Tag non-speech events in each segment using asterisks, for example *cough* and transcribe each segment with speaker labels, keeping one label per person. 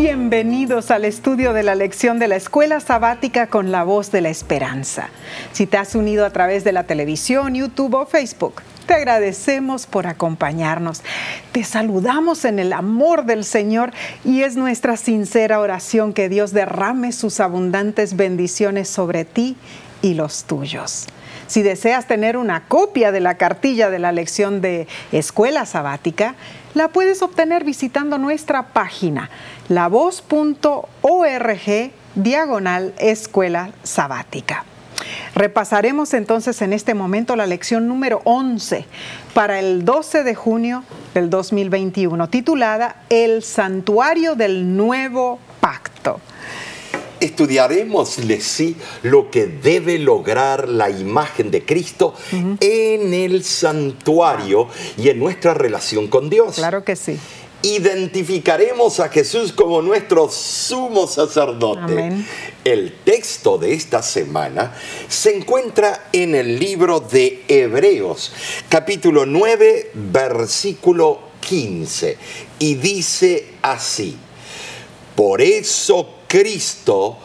Speaker 1: Bienvenidos al estudio de la lección de la escuela sabática con la voz de la esperanza. Si te has unido a través de la televisión, YouTube o Facebook, te agradecemos por acompañarnos. Te saludamos en el amor del Señor y es nuestra sincera oración que Dios derrame sus abundantes bendiciones sobre ti y los tuyos. Si deseas tener una copia de la cartilla de la lección de escuela sabática, la puedes obtener visitando nuestra página lavoz.org diagonal escuela sabática. Repasaremos entonces en este momento la lección número 11 para el 12 de junio del 2021, titulada El santuario del nuevo pacto.
Speaker 2: Estudiaremos, sí, lo que debe lograr la imagen de Cristo en el santuario y en nuestra relación con Dios.
Speaker 1: Claro que sí
Speaker 2: identificaremos a Jesús como nuestro sumo sacerdote. El texto de esta semana se encuentra en el libro de Hebreos, capítulo 9, versículo 15, y dice así, por eso Cristo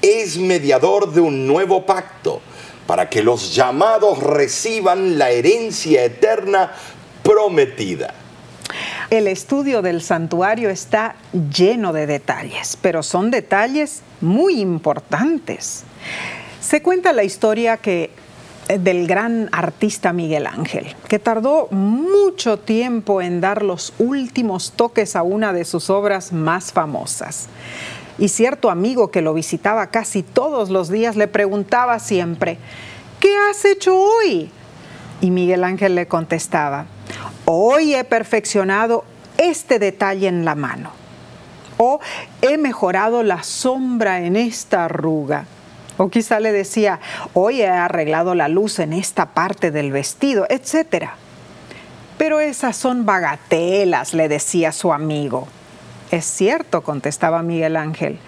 Speaker 2: es mediador de un nuevo pacto, para que los llamados reciban la herencia eterna prometida.
Speaker 1: El estudio del santuario está lleno de detalles, pero son detalles muy importantes. Se cuenta la historia que eh, del gran artista Miguel Ángel, que tardó mucho tiempo en dar los últimos toques a una de sus obras más famosas. Y cierto amigo que lo visitaba casi todos los días le preguntaba siempre, ¿qué has hecho hoy? Y Miguel Ángel le contestaba, hoy he perfeccionado este detalle en la mano. O he mejorado la sombra en esta arruga. O quizá le decía, hoy he arreglado la luz en esta parte del vestido, etc. Pero esas son bagatelas, le decía su amigo. Es cierto, contestaba Miguel Ángel,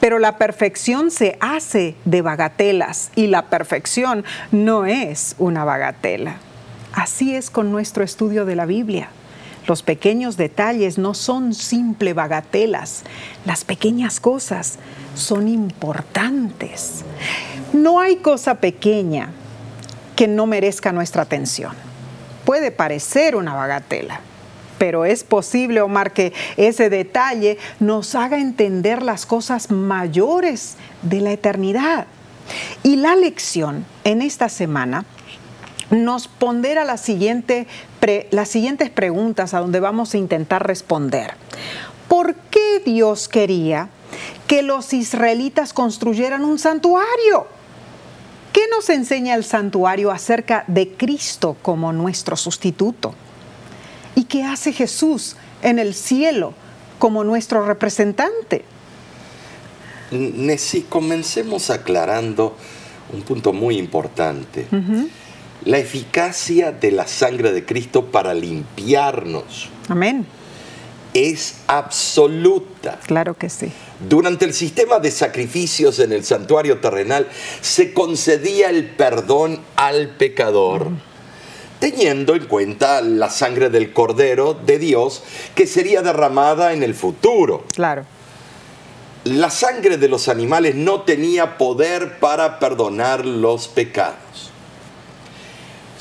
Speaker 1: pero la perfección se hace de bagatelas y la perfección no es una bagatela. Así es con nuestro estudio de la Biblia. Los pequeños detalles no son simple bagatelas. Las pequeñas cosas son importantes. No hay cosa pequeña que no merezca nuestra atención. Puede parecer una bagatela, pero es posible, Omar, que ese detalle nos haga entender las cosas mayores de la eternidad. Y la lección en esta semana nos pondera la siguiente, las siguientes preguntas a donde vamos a intentar responder. ¿Por qué Dios quería que los israelitas construyeran un santuario? ¿Qué nos enseña el santuario acerca de Cristo como nuestro sustituto? ¿Y qué hace Jesús en el cielo como nuestro representante?
Speaker 2: Si comencemos aclarando un punto muy importante. La eficacia de la sangre de Cristo para limpiarnos.
Speaker 1: Amén.
Speaker 2: Es absoluta.
Speaker 1: Claro que sí.
Speaker 2: Durante el sistema de sacrificios en el santuario terrenal se concedía el perdón al pecador teniendo en cuenta la sangre del Cordero de Dios que sería derramada en el futuro.
Speaker 1: Claro.
Speaker 2: La sangre de los animales no tenía poder para perdonar los pecados.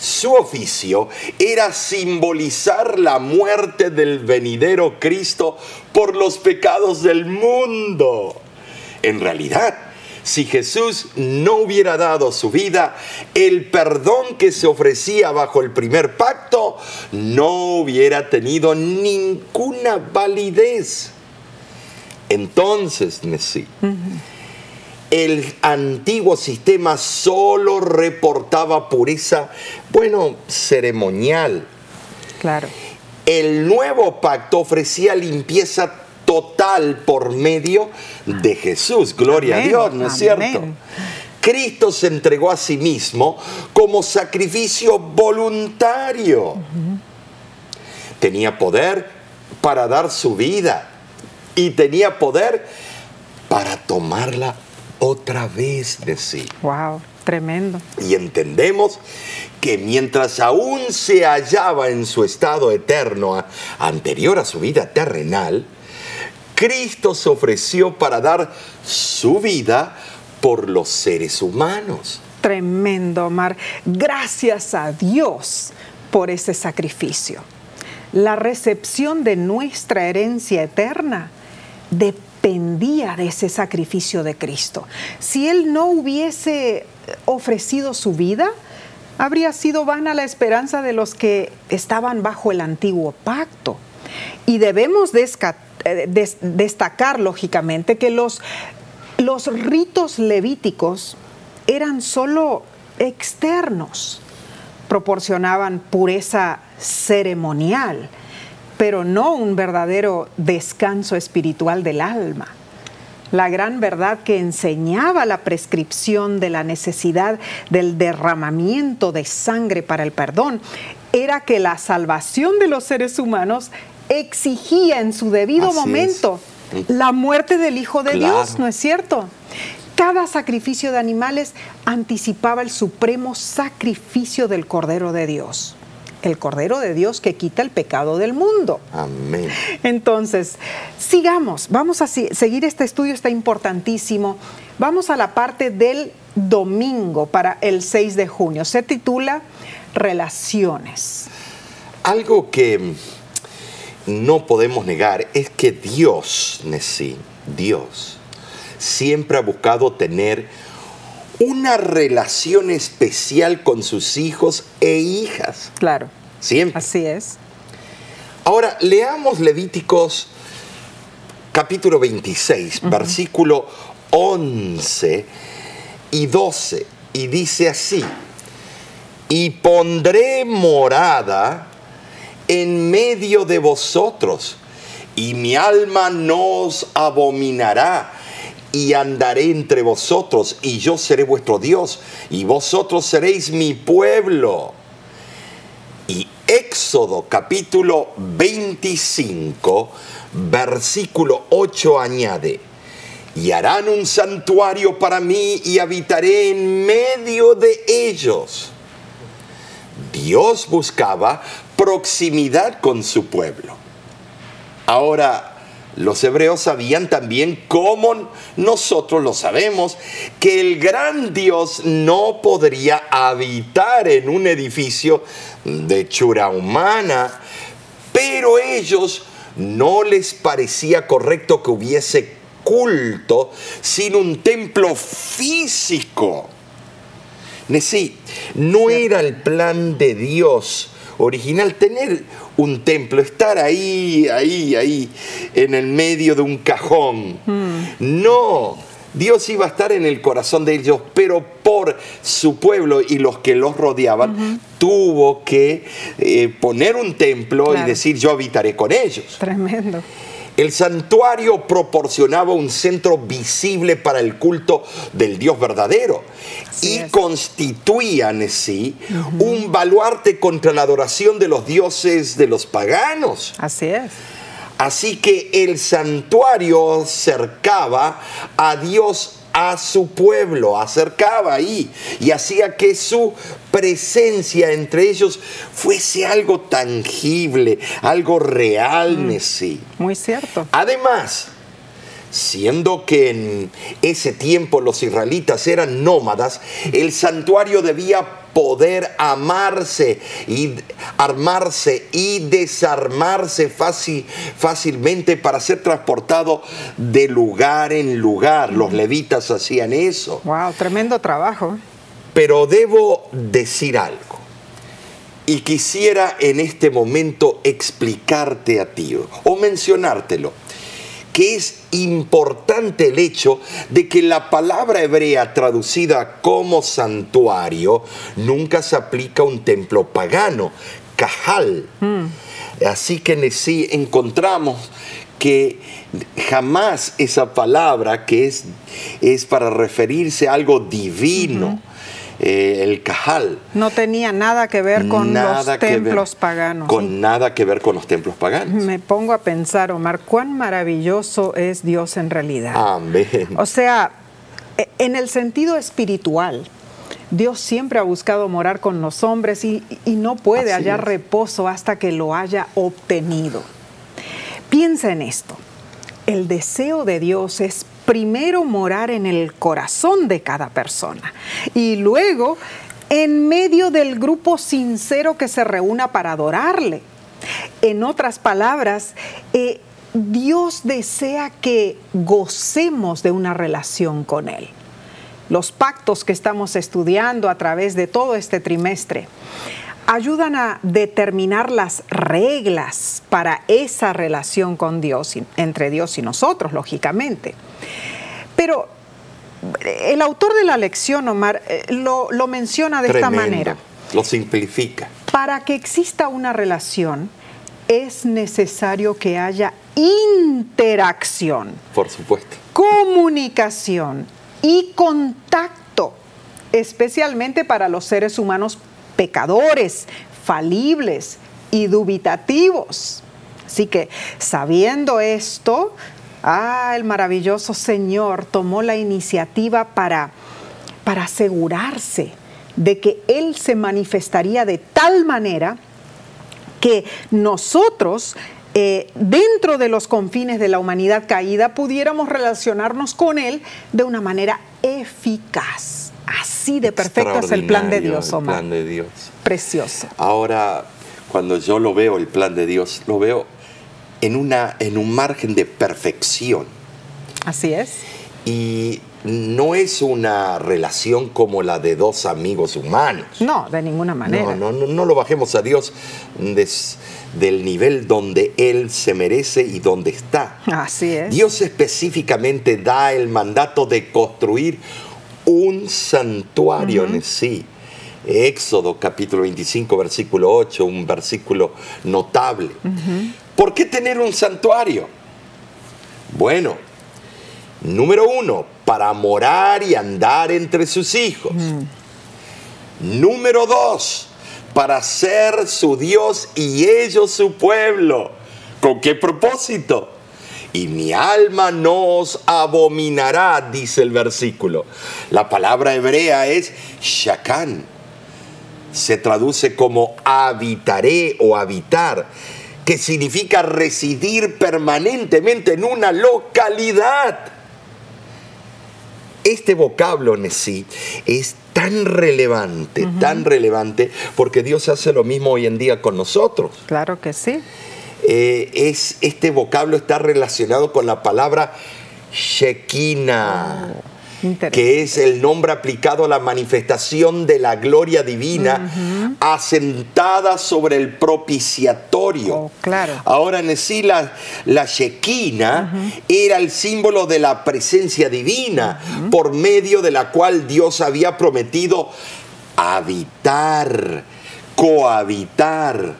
Speaker 2: Su oficio era simbolizar la muerte del venidero Cristo por los pecados del mundo. En realidad, si Jesús no hubiera dado su vida, el perdón que se ofrecía bajo el primer pacto no hubiera tenido ninguna validez. Entonces, Messi, el antiguo sistema solo reportaba pureza, bueno, ceremonial.
Speaker 1: Claro.
Speaker 2: El nuevo pacto ofrecía limpieza total por medio de Jesús. Gloria a Dios, ¿no es cierto? Cristo se entregó a sí mismo como sacrificio voluntario. Tenía poder para dar su vida y tenía poder para tomarla otra vez de sí.
Speaker 1: Wow, tremendo.
Speaker 2: Y entendemos que mientras aún se hallaba en su estado eterno anterior a su vida terrenal, Cristo se ofreció para dar su vida por los seres humanos.
Speaker 1: Tremendo, Omar. Gracias a Dios por ese sacrificio. La recepción de nuestra herencia eterna de ese sacrificio de Cristo. Si Él no hubiese ofrecido su vida, habría sido vana la esperanza de los que estaban bajo el antiguo pacto. Y debemos eh, destacar, lógicamente, que los, los ritos levíticos eran solo externos, proporcionaban pureza ceremonial, pero no un verdadero descanso espiritual del alma. La gran verdad que enseñaba la prescripción de la necesidad del derramamiento de sangre para el perdón, era que la salvación de los seres humanos exigía en su debido momento la muerte del Hijo de Dios, ¿no es cierto? Cada sacrificio de animales anticipaba el supremo sacrificio del Cordero de Dios el Cordero de Dios que quita el pecado del mundo.
Speaker 2: Amén.
Speaker 1: Entonces, sigamos, vamos a seguir este estudio, está importantísimo. Vamos a la parte del domingo para el 6 de junio. Se titula Relaciones.
Speaker 2: Algo que no podemos negar es que Dios, Nesí, Dios, siempre ha buscado tener una relación especial con sus hijos e hijas.
Speaker 1: Claro.
Speaker 2: Siempre.
Speaker 1: Así es.
Speaker 2: Ahora, leamos Levíticos capítulo 26, versículo 11 y 12. Y dice así, y pondré morada en medio de vosotros, y mi alma no os abominará y andaré entre vosotros, y yo seré vuestro Dios, y vosotros seréis mi pueblo. Y Éxodo capítulo 25, versículo 8 añade, y harán un santuario para mí y habitaré en medio de ellos. Dios buscaba proximidad con su pueblo. Ahora, los hebreos sabían también, como nosotros lo sabemos, que el gran Dios no podría habitar en un edificio de chura humana, pero ellos no les parecía correcto que hubiese culto sin un templo físico. Sí, no era el plan de Dios original tener un templo, estar ahí, ahí, ahí, en el medio de un cajón. Hmm. No, Dios iba a estar en el corazón de ellos, pero por su pueblo y los que los rodeaban, tuvo que eh, poner un templo y decir, yo habitaré con ellos.
Speaker 1: Tremendo.
Speaker 2: El santuario proporcionaba un centro visible para el culto del Dios verdadero y constituían en sí un baluarte contra la adoración de los dioses de los paganos.
Speaker 1: Así es.
Speaker 2: Así que el santuario cercaba a Dios a su pueblo, acercaba ahí y hacía que su presencia entre ellos fuese algo tangible, algo real, mm. sí.
Speaker 1: Muy cierto.
Speaker 2: Además, siendo que en ese tiempo los israelitas eran nómadas, el santuario debía poder amarse y armarse y desarmarse fácil, fácilmente para ser transportado de lugar en lugar. Los levitas hacían eso.
Speaker 1: Wow, tremendo trabajo.
Speaker 2: Pero debo decir algo. Y quisiera en este momento explicarte a ti o mencionártelo que es importante el hecho de que la palabra hebrea traducida como santuario nunca se aplica a un templo pagano, cajal. Mm. Así que sí encontramos que jamás esa palabra que es, es para referirse a algo divino. Eh, el Cajal.
Speaker 1: No tenía nada que ver con los templos paganos.
Speaker 2: Con nada que ver con los templos paganos.
Speaker 1: Me pongo a pensar, Omar, cuán maravilloso es Dios en realidad.
Speaker 2: Amén.
Speaker 1: O sea, e, en el sentido espiritual, Dios siempre ha buscado morar con los hombres y, no puede hallar reposo hasta que lo haya obtenido. Piensa en esto. el deseo de Dios es primero morar en el corazón de cada persona y luego en medio del grupo sincero que se reúna para adorarle. En otras palabras, eh, Dios desea que gocemos de una relación con Él. Los pactos que estamos estudiando a través de todo este trimestre ayudan a determinar las reglas para esa relación con Dios, entre Dios y nosotros, lógicamente. Pero el autor de la lección, Omar, eh, lo, menciona de esta manera.
Speaker 2: Lo simplifica.
Speaker 1: Para que exista una relación, es necesario que haya interacción.
Speaker 2: Por supuesto.
Speaker 1: Comunicación y contacto, especialmente para los seres humanos pecadores, falibles y dubitativos. Así que sabiendo esto, ah, el maravilloso Señor tomó la iniciativa para, para asegurarse de que Él se manifestaría de tal manera que nosotros, eh, dentro de los confines de la humanidad caída, pudiéramos relacionarnos con Él de una manera eficaz. Así de perfecto es el plan de Dios, Omar.
Speaker 2: El plan de Dios.
Speaker 1: Precioso.
Speaker 2: Ahora, cuando yo lo veo, el plan de Dios, lo veo en, una, en un margen de perfección.
Speaker 1: Así es.
Speaker 2: Y no es una relación como la de dos amigos humanos.
Speaker 1: No, de ninguna manera.
Speaker 2: No, no, no, lo bajemos a Dios del nivel donde Él se merece y donde está.
Speaker 1: Así es.
Speaker 2: Dios específicamente da el mandato de construir un santuario en sí. Éxodo capítulo 25, versículo 8, un versículo notable. ¿Por qué tener un santuario? Bueno, número uno, para morar y andar entre sus hijos. Número dos, para ser su Dios y ellos su pueblo. ¿Con qué propósito? Y mi alma no os abominará, dice el versículo. La palabra hebrea es shakan. Se traduce como habitaré o habitar, que significa residir permanentemente en una localidad. Este vocablo en sí es tan relevante, tan relevante, porque Dios hace lo mismo hoy en día con nosotros.
Speaker 1: Claro que sí.
Speaker 2: Eh, es, este vocablo está relacionado con la palabra Shekinah. Oh, que es el nombre aplicado a la manifestación de la gloria divina asentada sobre el propiciatorio.
Speaker 1: Oh, claro.
Speaker 2: Ahora en sí la, la Shekinah era el símbolo de la presencia divina por medio de la cual Dios había prometido habitar, cohabitar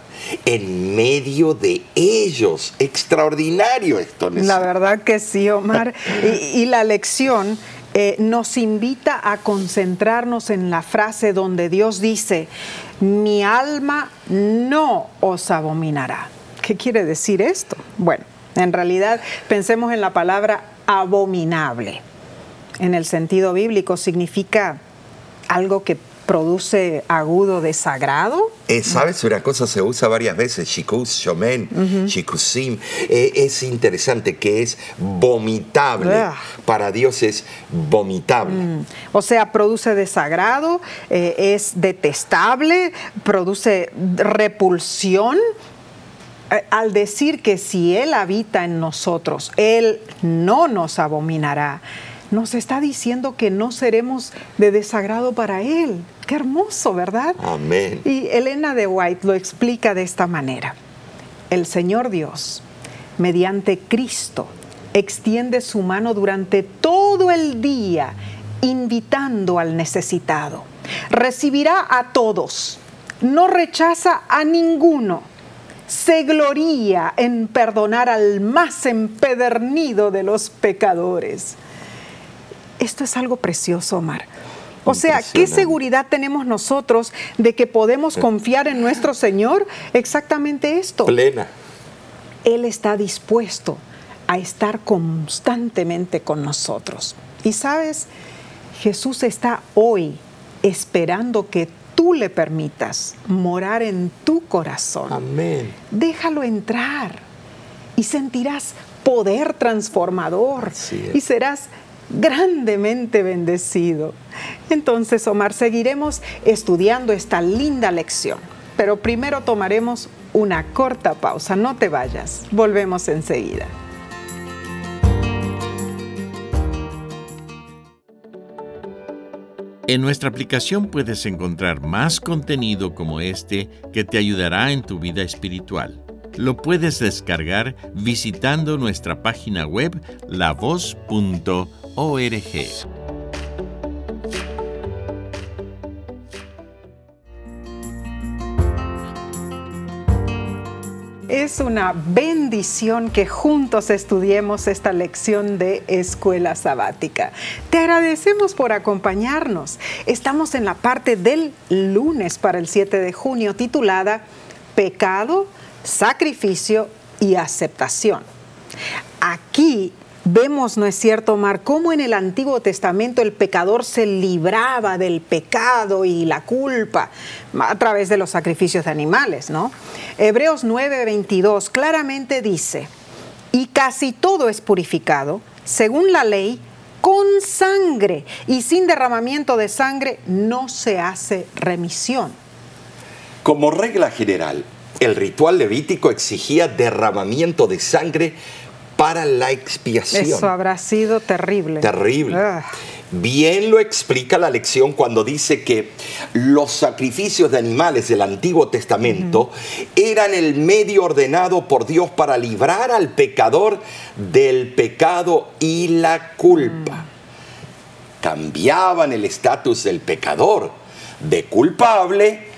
Speaker 2: en medio de ellos. Extraordinario esto.
Speaker 1: La verdad que sí, Omar. *laughs* y, la lección eh, nos invita a concentrarnos en la frase donde Dios dice, mi alma no os abominará. ¿Qué quiere decir esto? Bueno, en realidad pensemos en la palabra abominable. En el sentido bíblico significa algo que produce agudo desagrado.
Speaker 2: Eh, ¿Sabes? Una cosa se usa varias veces, shikus, shomen, shikusim. Eh, es interesante que es vomitable. Para Dios es vomitable. Mm.
Speaker 1: O sea, produce desagrado, eh, es detestable, produce repulsión. Al decir que si Él habita en nosotros, Él no nos abominará nos está diciendo que no seremos de desagrado para Él. Qué hermoso, ¿verdad?
Speaker 2: Amén.
Speaker 1: Y Elena de White lo explica de esta manera. El Señor Dios, mediante Cristo, extiende su mano durante todo el día, invitando al necesitado. Recibirá a todos, no rechaza a ninguno. Se gloría en perdonar al más empedernido de los pecadores. Esto es algo precioso, Omar. O sea, ¿qué seguridad tenemos nosotros de que podemos confiar en nuestro Señor? Exactamente esto.
Speaker 2: Plena.
Speaker 1: Él está dispuesto a estar constantemente con nosotros. Y sabes, Jesús está hoy esperando que tú le permitas morar en tu corazón.
Speaker 2: Amén.
Speaker 1: Déjalo entrar y sentirás poder transformador y serás grandemente bendecido. Entonces, Omar, seguiremos estudiando esta linda lección, pero primero tomaremos una corta pausa. No te vayas, volvemos enseguida.
Speaker 3: En nuestra aplicación puedes encontrar más contenido como este que te ayudará en tu vida espiritual. Lo puedes descargar visitando nuestra página web lavoz.org.
Speaker 1: Es una bendición que juntos estudiemos esta lección de escuela sabática. Te agradecemos por acompañarnos. Estamos en la parte del lunes para el 7 de junio titulada Pecado, Sacrificio y Aceptación. Aquí Vemos, ¿no es cierto, Omar, cómo en el Antiguo Testamento el pecador se libraba del pecado y la culpa a través de los sacrificios de animales, ¿no? Hebreos 9:22 claramente dice, y casi todo es purificado, según la ley, con sangre, y sin derramamiento de sangre no se hace remisión.
Speaker 2: Como regla general, el ritual levítico exigía derramamiento de sangre para la expiación.
Speaker 1: Eso habrá sido terrible.
Speaker 2: Terrible. Ah. Bien lo explica la lección cuando dice que los sacrificios de animales del Antiguo Testamento eran el medio ordenado por Dios para librar al pecador del pecado y la culpa. Mm. Cambiaban el estatus del pecador de culpable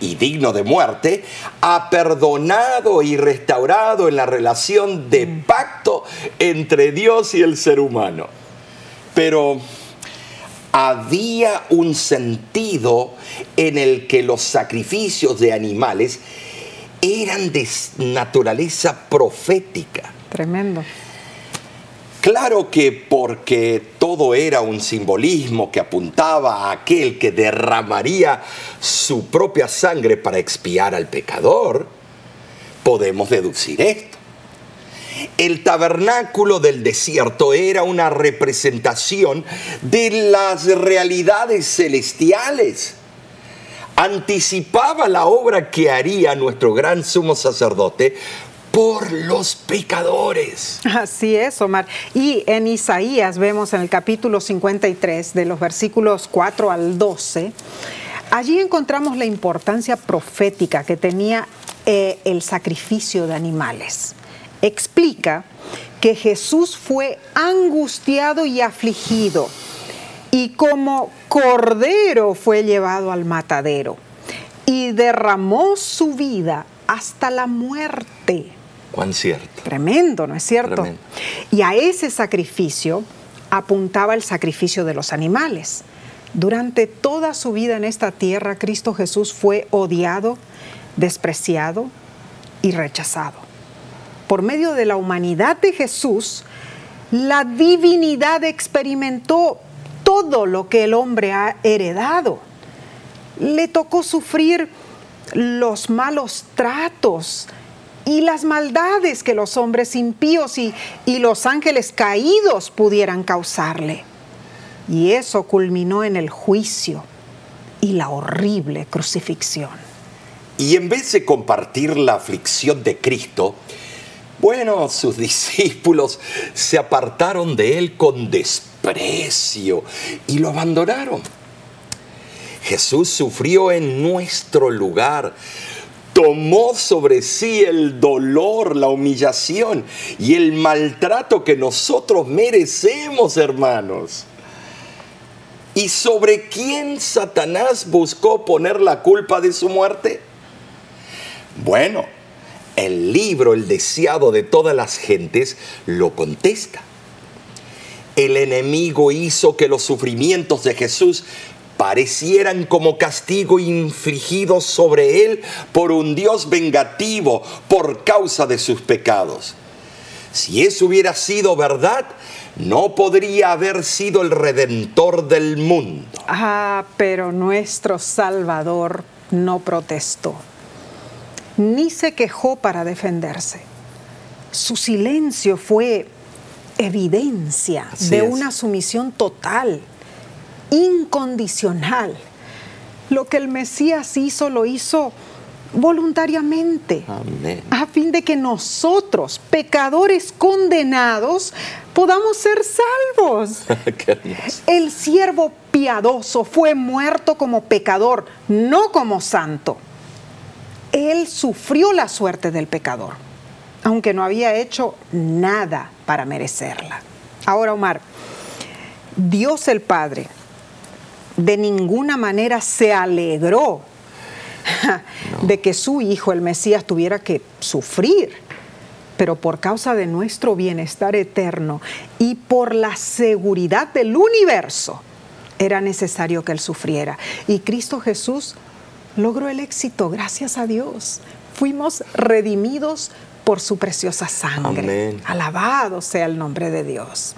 Speaker 2: y digno de muerte, ha perdonado y restaurado en la relación de mm. pacto entre Dios y el ser humano. Pero había un sentido en el que los sacrificios de animales eran de naturaleza profética.
Speaker 1: Tremendo.
Speaker 2: Claro que porque todo era un simbolismo que apuntaba a aquel que derramaría su propia sangre para expiar al pecador, podemos deducir esto. El tabernáculo del desierto era una representación de las realidades celestiales. Anticipaba la obra que haría nuestro gran sumo sacerdote por los pecadores.
Speaker 1: Así es, Omar. Y en Isaías vemos en el capítulo 53, de los versículos 4 al 12, allí encontramos la importancia profética que tenía eh, el sacrificio de animales. Explica que Jesús fue angustiado y afligido y como cordero fue llevado al matadero y derramó su vida hasta la muerte
Speaker 2: Cuán cierto.
Speaker 1: Tremendo, ¿no es cierto? Y a ese sacrificio apuntaba el sacrificio de los animales. Durante toda su vida en esta tierra, Cristo Jesús fue odiado, despreciado y rechazado. Por medio de la humanidad de Jesús, la divinidad experimentó todo lo que el hombre ha heredado. Le tocó sufrir los malos tratos, y las maldades que los hombres impíos y, los ángeles caídos pudieran causarle. Y eso culminó en el juicio y la horrible crucifixión.
Speaker 2: Y en vez de compartir la aflicción de Cristo, bueno, sus *laughs* discípulos se apartaron de él con desprecio y lo abandonaron. Jesús sufrió en nuestro lugar tomó sobre sí el dolor, la humillación y el maltrato que nosotros merecemos, hermanos. ¿Y sobre quién Satanás buscó poner la culpa de su muerte? Bueno, el libro El deseado de todas las gentes lo contesta. El enemigo hizo que los sufrimientos de Jesús parecieran como castigo infligido sobre él por un Dios vengativo por causa de sus pecados. Si eso hubiera sido verdad, no podría haber sido el redentor del mundo.
Speaker 1: Ah, pero nuestro Salvador no protestó, ni se quejó para defenderse. su silencio fue evidencia
Speaker 2: Así
Speaker 1: de
Speaker 2: es.
Speaker 1: una sumisión total, incondicional. Lo que el Mesías hizo, lo hizo voluntariamente,
Speaker 2: Amén.
Speaker 1: a fin de que nosotros, pecadores condenados, podamos ser salvos. *laughs* El siervo piadoso fue muerto como pecador, no como santo. Él sufrió la suerte del pecador, aunque no había hecho nada para merecerla. Ahora, Omar, Dios el Padre de ninguna manera se alegró *laughs* de que su hijo, el Mesías, tuviera que sufrir pero por causa de nuestro bienestar eterno y por la seguridad del universo, era necesario que Él sufriera. Y Cristo Jesús logró el éxito, gracias a Dios. Fuimos redimidos por su preciosa sangre.
Speaker 2: Amén.
Speaker 1: Alabado sea el nombre de Dios.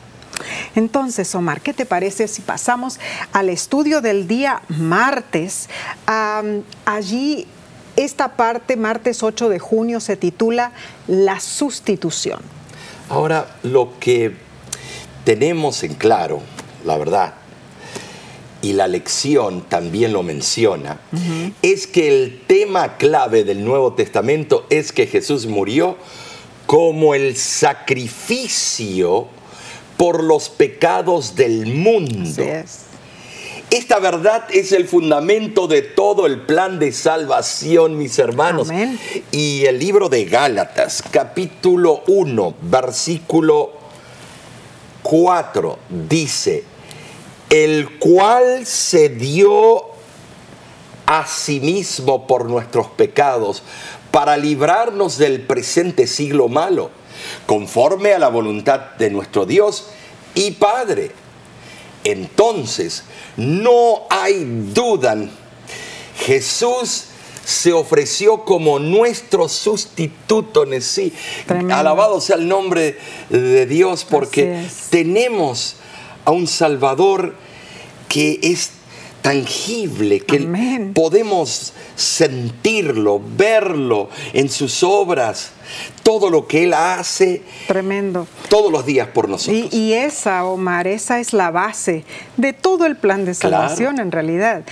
Speaker 1: Entonces, Omar, ¿qué te parece si pasamos al estudio del día martes? Allí esta parte, martes 8 de junio, se titula La sustitución.
Speaker 2: Ahora, lo que tenemos en claro, la verdad, y la lección también lo menciona, es que el tema clave del Nuevo Testamento es que Jesús murió como el sacrificio por los pecados del mundo.
Speaker 1: Es.
Speaker 2: Esta verdad es el fundamento de todo el plan de salvación, mis hermanos.
Speaker 1: Amén.
Speaker 2: Y el libro de Gálatas, capítulo 1, versículo 4, dice, el cual se dio a sí mismo por nuestros pecados para librarnos del presente siglo malo, conforme a la voluntad de nuestro Dios y Padre. Entonces, no hay duda, Jesús se ofreció como nuestro sustituto en sí.
Speaker 1: Tremendo.
Speaker 2: Alabado sea el nombre de Dios porque tenemos a un Salvador que es tangible, que
Speaker 1: Amén.
Speaker 2: podemos sentirlo, verlo en sus obras, todo lo que Él hace
Speaker 1: Tremendo.
Speaker 2: todos los días por nosotros.
Speaker 1: Y, y esa, Omar, esa es la base de todo el plan de
Speaker 2: Claro.
Speaker 1: salvación en realidad.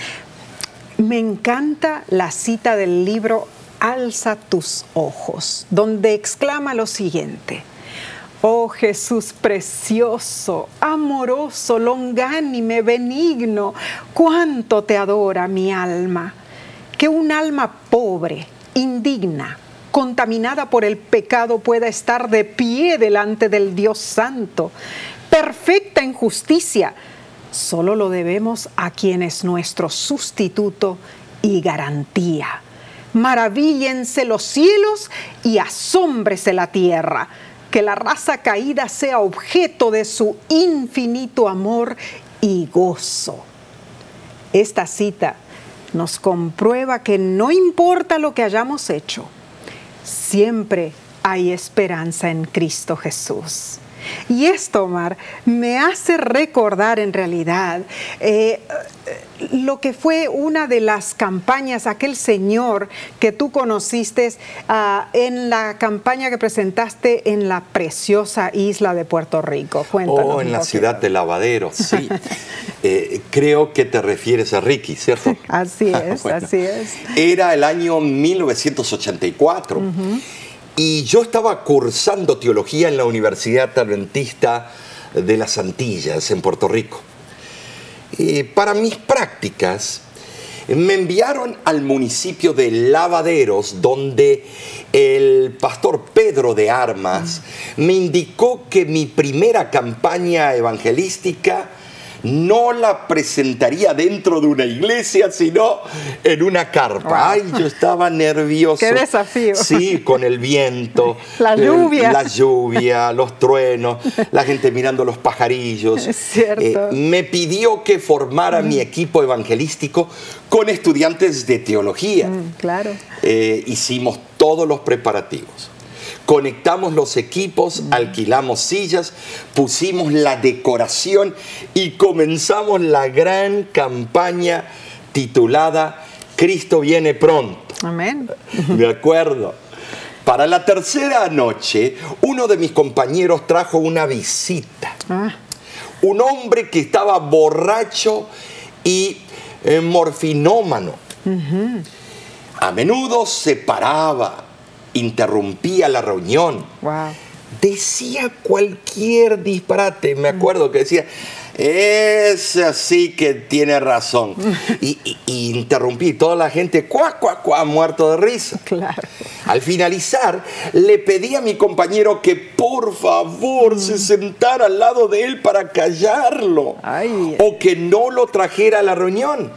Speaker 1: Me encanta la cita del libro Alza tus ojos, donde exclama lo siguiente. Oh Jesús precioso, amoroso, longánime, benigno, cuánto te adora mi alma. Que un alma pobre, indigna, contaminada por el pecado pueda estar de pie delante del Dios Santo, perfecta en justicia, solo lo debemos a quien es nuestro sustituto y garantía. Maravíllense los cielos y asómbrese la tierra. Que la raza caída sea objeto de su infinito amor y gozo. Esta cita nos comprueba que no importa lo que hayamos hecho, siempre hay esperanza en Cristo Jesús. Y esto, Omar, me hace recordar en realidad eh, lo que fue una de las campañas, aquel señor que tú conociste ah, en la campaña que presentaste en la preciosa isla de Puerto Rico. Cuéntanos.
Speaker 2: Oh, en la ciudad de Lavadero, *laughs* sí. *laughs* Eh, creo que te refieres a Ricky, ¿cierto? *laughs*
Speaker 1: Así es,
Speaker 2: Bueno,
Speaker 1: así es.
Speaker 2: Era el año 1984 y yo estaba cursando teología en la Universidad Adventista de las Antillas, en Puerto Rico. Eh, para mis prácticas, me enviaron al municipio de Lavaderos, donde el pastor Pedro de Armas me indicó que mi primera campaña evangelística no la presentaría dentro de una iglesia, sino en una carpa.
Speaker 1: Wow.
Speaker 2: Ay, yo estaba nervioso.
Speaker 1: Qué desafío.
Speaker 2: Sí, con el viento. *laughs*
Speaker 1: La lluvia.
Speaker 2: La lluvia, los truenos, la gente mirando los pajarillos. *laughs*
Speaker 1: Es cierto.
Speaker 2: Eh, me pidió que formara mi equipo evangelístico con estudiantes de teología.
Speaker 1: Mm, claro.
Speaker 2: Eh, hicimos todos los preparativos. Conectamos los equipos, alquilamos sillas, pusimos la decoración y comenzamos la gran campaña titulada Cristo viene pronto.
Speaker 1: Amén. *laughs*
Speaker 2: Me acuerdo. Para la tercera noche, uno de mis compañeros trajo una visita.
Speaker 1: Ah,
Speaker 2: Un hombre que estaba borracho y eh, morfinómano. A menudo se paraba, interrumpía la reunión,
Speaker 1: wow.
Speaker 2: decía cualquier disparate. Me acuerdo que decía, es así que tiene razón. *laughs* Y, y- y interrumpí, toda la gente, cuá, cuá, cuá, muerto de risa.
Speaker 1: Claro.
Speaker 2: Al finalizar, le pedí a mi compañero que por favor se sentara al lado de él para callarlo.
Speaker 1: Ay.
Speaker 2: O que no lo trajera a la reunión,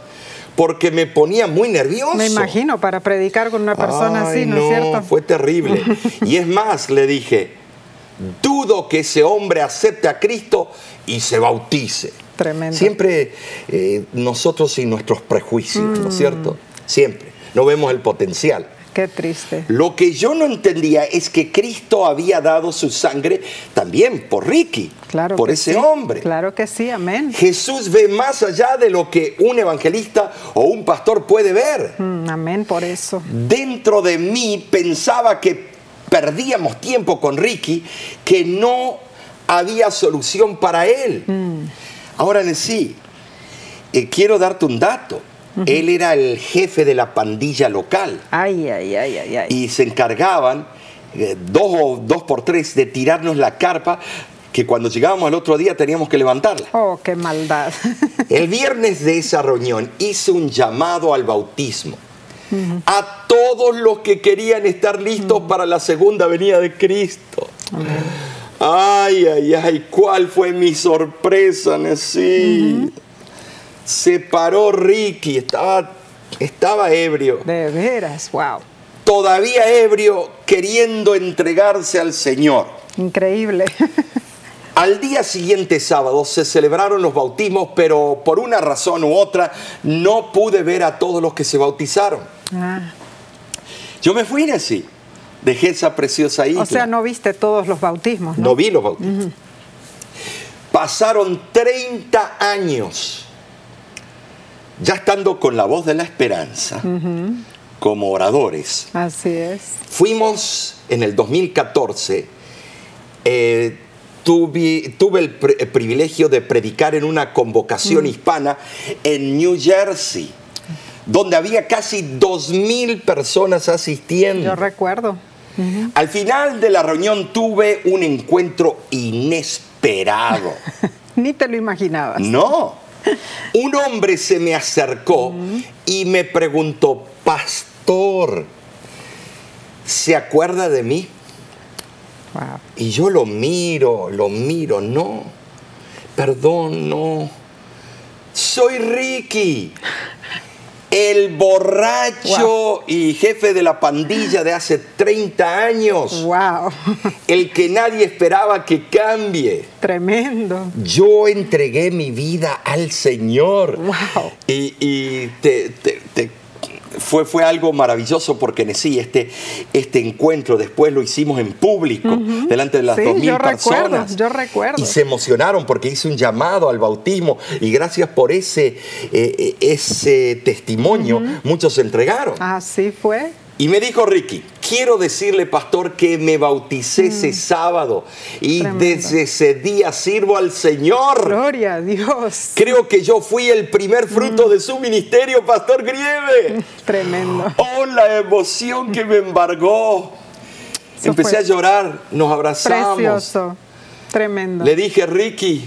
Speaker 2: porque me ponía muy nervioso.
Speaker 1: Me imagino para predicar con una persona
Speaker 2: Ay,
Speaker 1: así, ¿no, es cierto?
Speaker 2: Fue terrible. *laughs* Y es más, le dije, dudo que ese hombre acepte a Cristo y se bautice.
Speaker 1: Tremendo.
Speaker 2: Siempre eh, nosotros y nuestros prejuicios,
Speaker 1: Mm.
Speaker 2: ¿no es cierto? Siempre. No vemos el potencial.
Speaker 1: Qué triste.
Speaker 2: Lo que yo no entendía es que Cristo había dado su sangre también por Ricky,
Speaker 1: Claro
Speaker 2: por ese
Speaker 1: sí.
Speaker 2: hombre.
Speaker 1: Claro que sí, amén.
Speaker 2: Jesús ve más allá de lo que un evangelista o un pastor puede ver.
Speaker 1: Mm, amén por eso.
Speaker 2: Dentro de mí pensaba que perdíamos tiempo con Ricky, que no había solución para él. Ahora en sí, eh, quiero darte un dato. Él era el jefe de la pandilla local
Speaker 1: Ay, ay, ay, ay, ay.
Speaker 2: y se encargaban eh, dos, o- dos por tres de tirarnos la carpa que cuando llegábamos al otro día teníamos que levantarla.
Speaker 1: Oh, qué maldad. *laughs*
Speaker 2: El viernes de esa reunión hice un llamado al bautismo a todos los que querían estar listos para la segunda venida de Cristo. Ay, ay, ay, ¿cuál fue mi sorpresa, Nessie? Se paró Ricky, estaba, estaba ebrio,
Speaker 1: De veras, wow.
Speaker 2: todavía ebrio, queriendo entregarse al Señor.
Speaker 1: Increíble. *laughs*
Speaker 2: Al día siguiente, sábado, se celebraron los bautismos, pero por una razón u otra no pude ver a todos los que se bautizaron.
Speaker 1: Ah,
Speaker 2: Yo me fui así, dejé esa preciosa isla.
Speaker 1: o sea, no viste todos los bautismos, ¿no?
Speaker 2: No vi los bautismos. Pasaron 30 años, ya estando con la voz de la esperanza, como oradores.
Speaker 1: Así es.
Speaker 2: Fuimos en el 2014, eh, tuve, tuve el, pri- el privilegio de predicar en una convocación hispana en New Jersey, donde había casi 2.000 personas asistiendo.
Speaker 1: Yo recuerdo.
Speaker 2: Al final de la reunión tuve un encuentro inesperado. *laughs*
Speaker 1: Ni te lo imaginabas.
Speaker 2: No. *laughs* Un hombre se me acercó y me preguntó, pastor, ¿se acuerda de mí?
Speaker 1: Wow.
Speaker 2: Y yo lo miro, lo miro, no, perdón, no. Soy Ricky, el borracho y jefe de la pandilla de hace 30 años,
Speaker 1: Wow.
Speaker 2: el que nadie esperaba que cambie.
Speaker 1: Tremendo.
Speaker 2: Yo entregué mi vida al Señor.
Speaker 1: Wow.
Speaker 2: Y, y te- te- te- fue, fue algo maravilloso porque en sí, este, este encuentro después lo hicimos en público, delante de las
Speaker 1: Sí,
Speaker 2: dos mil
Speaker 1: yo recuerdo,
Speaker 2: personas.
Speaker 1: yo recuerdo.
Speaker 2: Y se emocionaron porque hice un llamado al bautismo y gracias por ese, eh, eh, ese testimonio, muchos se entregaron.
Speaker 1: Así fue.
Speaker 2: Y me dijo Ricky, quiero decirle, pastor, que me bauticé ese sábado y
Speaker 1: Mm. Tremendo.
Speaker 2: desde ese día sirvo al Señor.
Speaker 1: Gloria a Dios.
Speaker 2: Creo que yo fui el primer
Speaker 1: Mm.
Speaker 2: fruto de su ministerio, Pastor Grieve. *laughs*
Speaker 1: Tremendo.
Speaker 2: Oh, la emoción que me embargó.
Speaker 1: Eso
Speaker 2: Empecé
Speaker 1: fue
Speaker 2: a llorar, nos abrazamos.
Speaker 1: Precioso. Tremendo.
Speaker 2: Le dije, Ricky,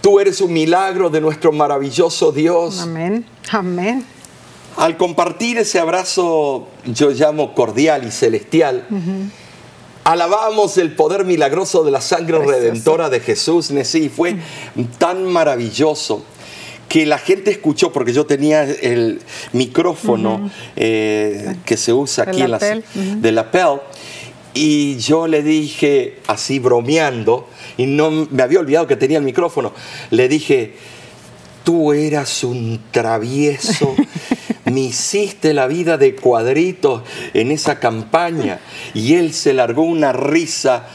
Speaker 2: tú eres un milagro de nuestro maravilloso Dios.
Speaker 1: Amén. Amén.
Speaker 2: Al compartir ese abrazo, yo llamo cordial y celestial, alabamos el poder milagroso de la sangre
Speaker 1: Precioso.
Speaker 2: redentora de Jesús, Nesí. Fue tan maravilloso que la gente escuchó, porque yo tenía el micrófono eh, que se usa aquí en la, de lapel, y yo le dije, así bromeando, y no me había olvidado que tenía el micrófono, le dije, tú eras un travieso, *laughs* me hiciste la vida de cuadritos en esa campaña. Y él se largó una risa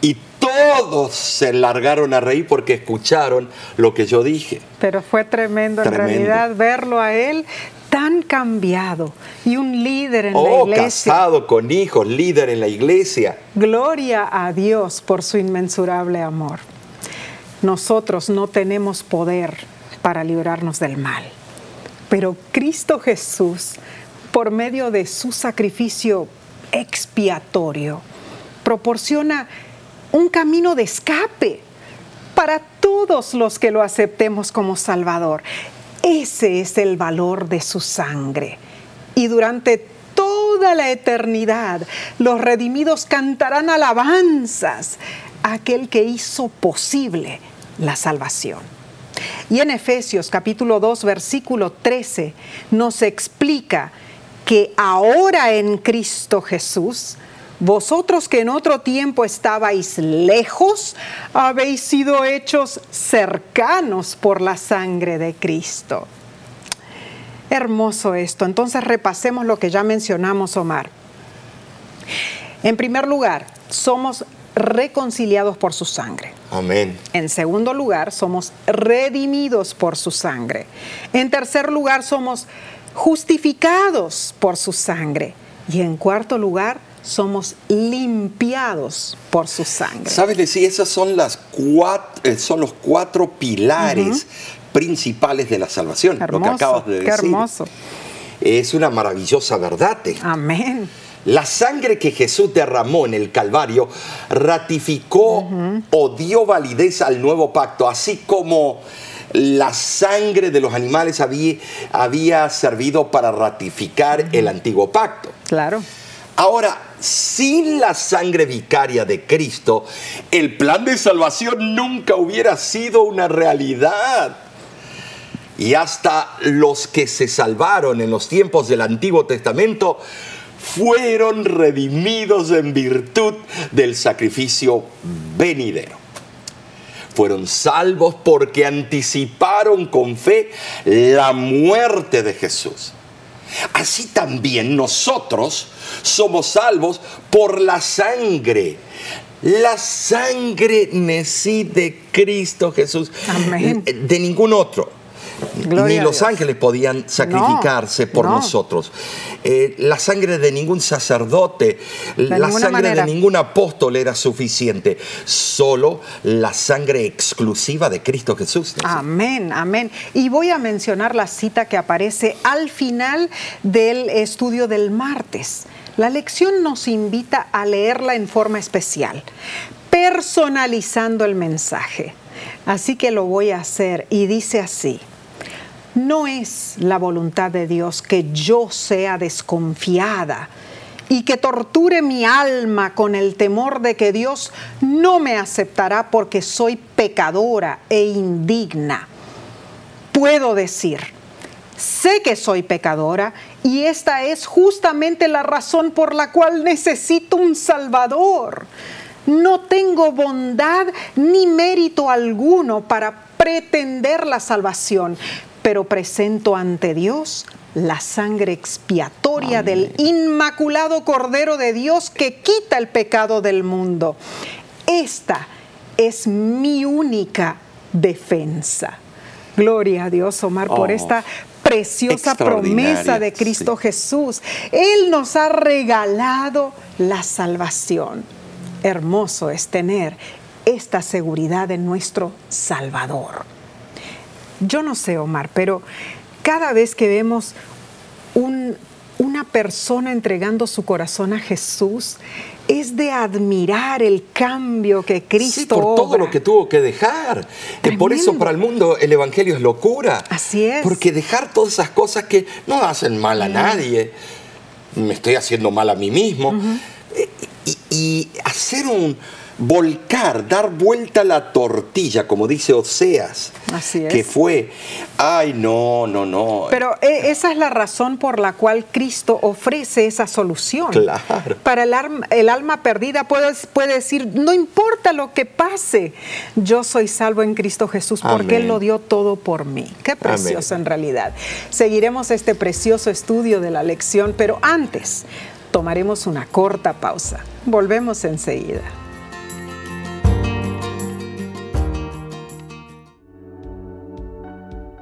Speaker 2: y todos se largaron a reír porque escucharon lo que yo dije.
Speaker 1: Pero fue tremendo, en realidad verlo a él tan cambiado y un líder en la
Speaker 2: Oh,
Speaker 1: iglesia.
Speaker 2: casado con hijos, líder en la iglesia.
Speaker 1: Gloria a Dios por su inmensurable amor. Nosotros no tenemos poder para librarnos del mal, pero Cristo Jesús, por medio de su sacrificio expiatorio, proporciona un camino de escape para todos los que lo aceptemos como Salvador. Ese es el valor de su sangre. Y durante toda la eternidad los redimidos cantarán alabanzas a aquel que hizo posible la salvación. Y en Efesios capítulo 2 versículo 13 nos explica que ahora en Cristo Jesús, vosotros que en otro tiempo estabais lejos, habéis sido hechos cercanos por la sangre de Cristo. Hermoso esto. Entonces repasemos lo que ya mencionamos, Omar. En primer lugar, somos reconciliados por su sangre.
Speaker 2: Amén.
Speaker 1: En segundo lugar, somos redimidos por su sangre. En tercer lugar, somos justificados por su sangre. Y en cuarto lugar, somos limpiados por su sangre.
Speaker 2: ¿Sabes decir? Esas son, las cuatro, son los cuatro pilares principales de la salvación. lo que
Speaker 1: Hermoso,
Speaker 2: acabas de
Speaker 1: qué
Speaker 2: decir.
Speaker 1: hermoso.
Speaker 2: Es una maravillosa verdad.
Speaker 1: Amén.
Speaker 2: La sangre que Jesús derramó en el Calvario ratificó o dio validez al nuevo pacto, así como la sangre de los animales había, había servido para ratificar el antiguo pacto.
Speaker 1: Claro.
Speaker 2: Ahora, sin la sangre vicaria de Cristo, el plan de salvación nunca hubiera sido una realidad. Y hasta los que se salvaron en los tiempos del Antiguo Testamento fueron redimidos en virtud del sacrificio venidero. Fueron salvos porque anticiparon con fe la muerte de Jesús. Así también nosotros somos salvos por la sangre. La sangre necí de Cristo Jesús.
Speaker 1: Amén.
Speaker 2: De ningún otro.
Speaker 1: Gloria
Speaker 2: Ni los ángeles podían sacrificarse por
Speaker 1: no.
Speaker 2: nosotros. Eh, la sangre de ningún sacerdote, la sangre
Speaker 1: manera.
Speaker 2: de ningún apóstol era suficiente. Solo la sangre exclusiva de Cristo Jesús.
Speaker 1: Amén, amén. Y voy a mencionar la cita que aparece al final del estudio del martes. La lección nos invita a leerla en forma especial, personalizando el mensaje. Así que lo voy a hacer y dice así. No es la voluntad de Dios que yo sea desconfiada y que torture mi alma con el temor de que Dios no me aceptará porque soy pecadora e indigna. Puedo decir, sé que soy pecadora y esta es justamente la razón por la cual necesito un Salvador. No tengo bondad ni mérito alguno para pretender la salvación, pero presento ante Dios la sangre expiatoria del inmaculado Cordero de Dios que quita el pecado del mundo. Esta es mi única defensa. Gloria a Dios, Omar, por
Speaker 2: Oh,
Speaker 1: esta preciosa promesa de Cristo
Speaker 2: sí.
Speaker 1: Jesús. Él nos ha regalado la salvación. Hermoso es tener esta seguridad en nuestro Salvador. Yo no sé, Omar, pero cada vez que vemos un- una persona entregando su corazón a Jesús, es de admirar el cambio que Cristo
Speaker 2: Sí, por todo lo que tuvo que dejar. Eh, Por eso
Speaker 1: Tremendo.
Speaker 2: para el mundo el Evangelio es locura.
Speaker 1: Así es.
Speaker 2: Porque dejar todas esas cosas que no hacen mal a nadie, me estoy haciendo mal a mí mismo, eh, y, y hacer un volcar, dar vuelta a la tortilla, como dice Oseas,
Speaker 1: Así es.
Speaker 2: que fue, ay, no, no, no.
Speaker 1: Pero eh, esa es la razón por la cual Cristo ofrece esa solución.
Speaker 2: Claro.
Speaker 1: Para el, alma- el alma perdida puede, puede decir, no importa lo que pase, yo soy salvo en Cristo Jesús porque
Speaker 2: Amén.
Speaker 1: Él lo dio todo por mí. Qué precioso en realidad. Seguiremos este precioso estudio de la lección, pero antes tomaremos una corta pausa. Volvemos enseguida.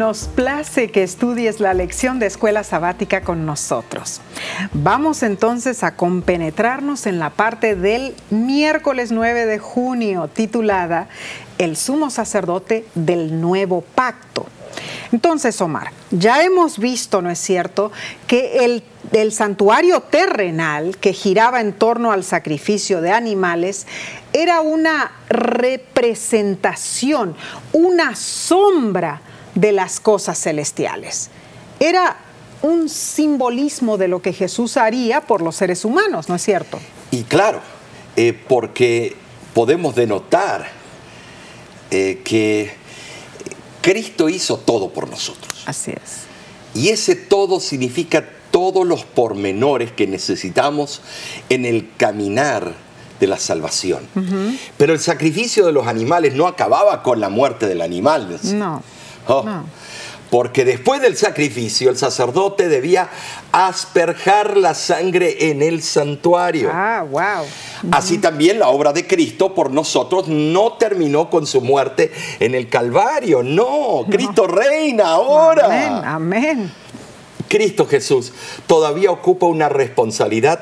Speaker 1: Nos place que estudies la lección de escuela sabática con nosotros. Vamos entonces a compenetrarnos en la parte del miércoles 9 de junio titulada El sumo sacerdote del nuevo pacto. Entonces, Omar, ya hemos visto, ¿no es cierto?, que el, el, santuario terrenal que giraba en torno al sacrificio de animales era una representación, una sombra de las cosas celestiales. Era un simbolismo de lo que Jesús haría por los seres humanos, ¿no es cierto?
Speaker 2: Y claro, eh, porque podemos denotar eh, que Cristo hizo todo por nosotros.
Speaker 1: Así es.
Speaker 2: Y ese todo significa todos los pormenores que necesitamos en el caminar de la salvación. Pero el sacrificio de los animales no acababa con la muerte del animal.
Speaker 1: No.
Speaker 2: Oh. Porque después del sacrificio el sacerdote debía asperjar la sangre en el santuario.
Speaker 1: Ah, wow.
Speaker 2: Así también la obra de Cristo por nosotros no terminó con su muerte en el Calvario. No, Cristo reina ahora.
Speaker 1: Amén, amén.
Speaker 2: Cristo Jesús todavía ocupa una responsabilidad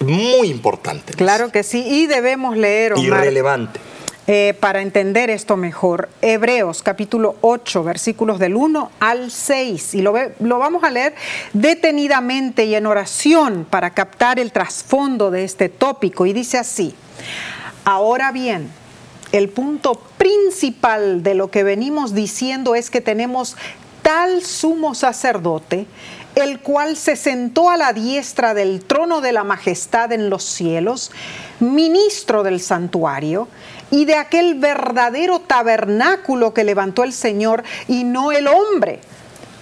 Speaker 2: muy importante.
Speaker 1: Claro que sí, y debemos leer.
Speaker 2: Omar, Irrelevante
Speaker 1: eh, para entender esto mejor, Hebreos capítulo 8, versículos del 1 al 6, y lo, lo vamos a leer detenidamente y en oración para captar el trasfondo de este tópico, y dice así, ahora bien, el punto principal de lo que venimos diciendo es que tenemos tal sumo sacerdote, el cual se sentó a la diestra del trono de la majestad en los cielos, ministro del santuario, y de aquel verdadero tabernáculo que levantó el Señor y no el hombre.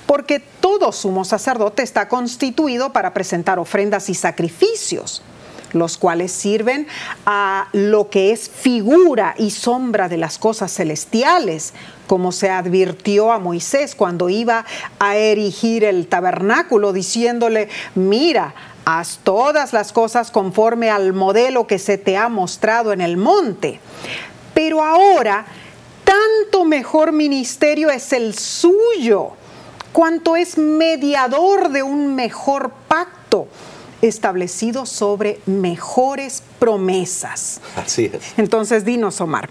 Speaker 1: Porque todo sumo sacerdote está constituido para presentar ofrendas y sacrificios, los cuales sirven a lo que es figura y sombra de las cosas celestiales, como se advirtió a Moisés cuando iba a erigir el tabernáculo, diciéndole, mira, haz todas las cosas conforme al modelo que se te ha mostrado en el monte. Pero ahora, tanto mejor ministerio es el suyo, cuanto es mediador de un mejor pacto establecido sobre mejores promesas.
Speaker 2: Así es.
Speaker 1: Entonces, dinos, Omar,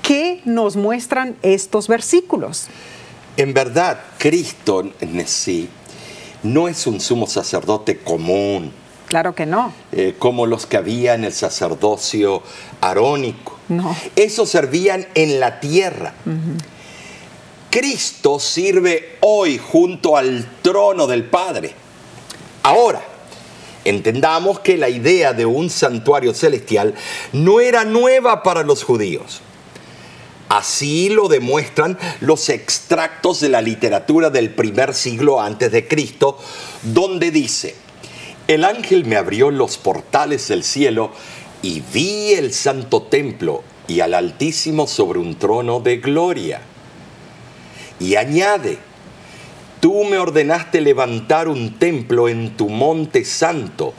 Speaker 1: ¿qué nos muestran estos versículos?
Speaker 2: En verdad, Cristo sí no es un sumo sacerdote común.
Speaker 1: Claro que no.
Speaker 2: Eh, como los que había en el sacerdocio arónico.
Speaker 1: No.
Speaker 2: Esos servían en la tierra. Cristo sirve hoy junto al trono del Padre. Ahora, entendamos que la idea de un santuario celestial no era nueva para los judíos. Así lo demuestran los extractos de la literatura del primer siglo antes de Cristo, donde dice, el ángel me abrió los portales del cielo y vi el santo templo y al Altísimo sobre un trono de gloria. Y añade, tú me ordenaste levantar un templo en tu monte santo,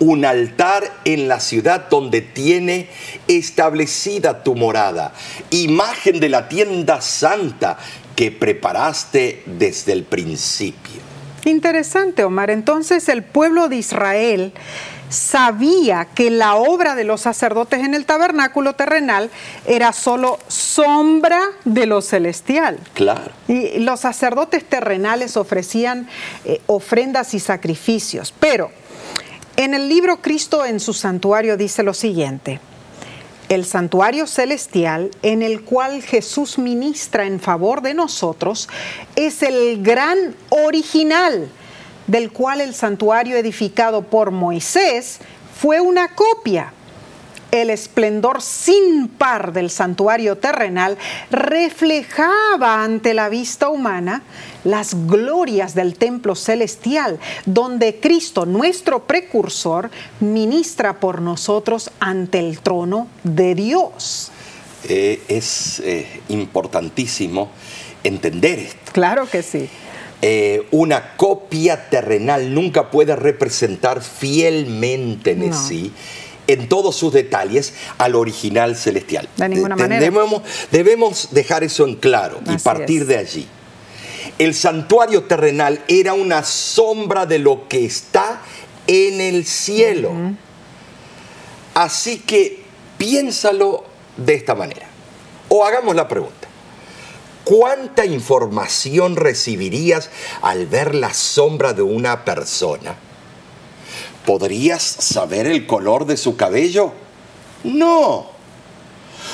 Speaker 2: un altar en la ciudad donde tiene establecida tu morada, imagen de la tienda santa que preparaste desde el principio.
Speaker 1: Interesante, Omar. Entonces el pueblo de Israel sabía que la obra de los sacerdotes en el tabernáculo terrenal era solo sombra de lo celestial.
Speaker 2: Claro.
Speaker 1: Y los sacerdotes terrenales ofrecían eh, ofrendas y sacrificios, pero en el libro Cristo en su santuario dice lo siguiente. El santuario celestial en el cual Jesús ministra en favor de nosotros es el gran original del cual el santuario edificado por Moisés fue una copia. El esplendor sin par del santuario terrenal reflejaba ante la vista humana las glorias del templo celestial, donde Cristo, nuestro precursor, ministra por nosotros ante el trono de Dios.
Speaker 2: Eh, es eh, importantísimo entender esto.
Speaker 1: Claro que sí.
Speaker 2: Eh, una copia terrenal nunca puede representar fielmente en sí en todos sus detalles al original celestial.
Speaker 1: De ninguna manera.
Speaker 2: Debemos, dejar eso en claro y partir de allí. El santuario terrenal era una sombra de lo que está en el cielo. Así que piénsalo de esta manera. O hagamos la pregunta. ¿Cuánta información recibirías al ver la sombra de una persona? ¿Podrías saber el color de su cabello? No.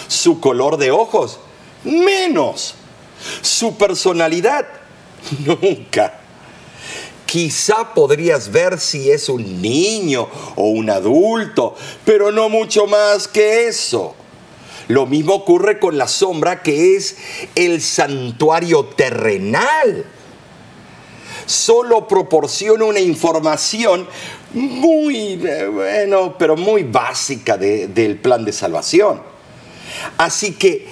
Speaker 2: ¿Su color de ojos? Menos. ¿Su personalidad? *laughs* Nunca. Quizá podrías ver si es un niño o un adulto, pero no mucho más que eso. Lo mismo ocurre con la sombra que es el santuario terrenal. Solo proporciona una información muy, bueno, pero muy básica del plan de salvación. Así que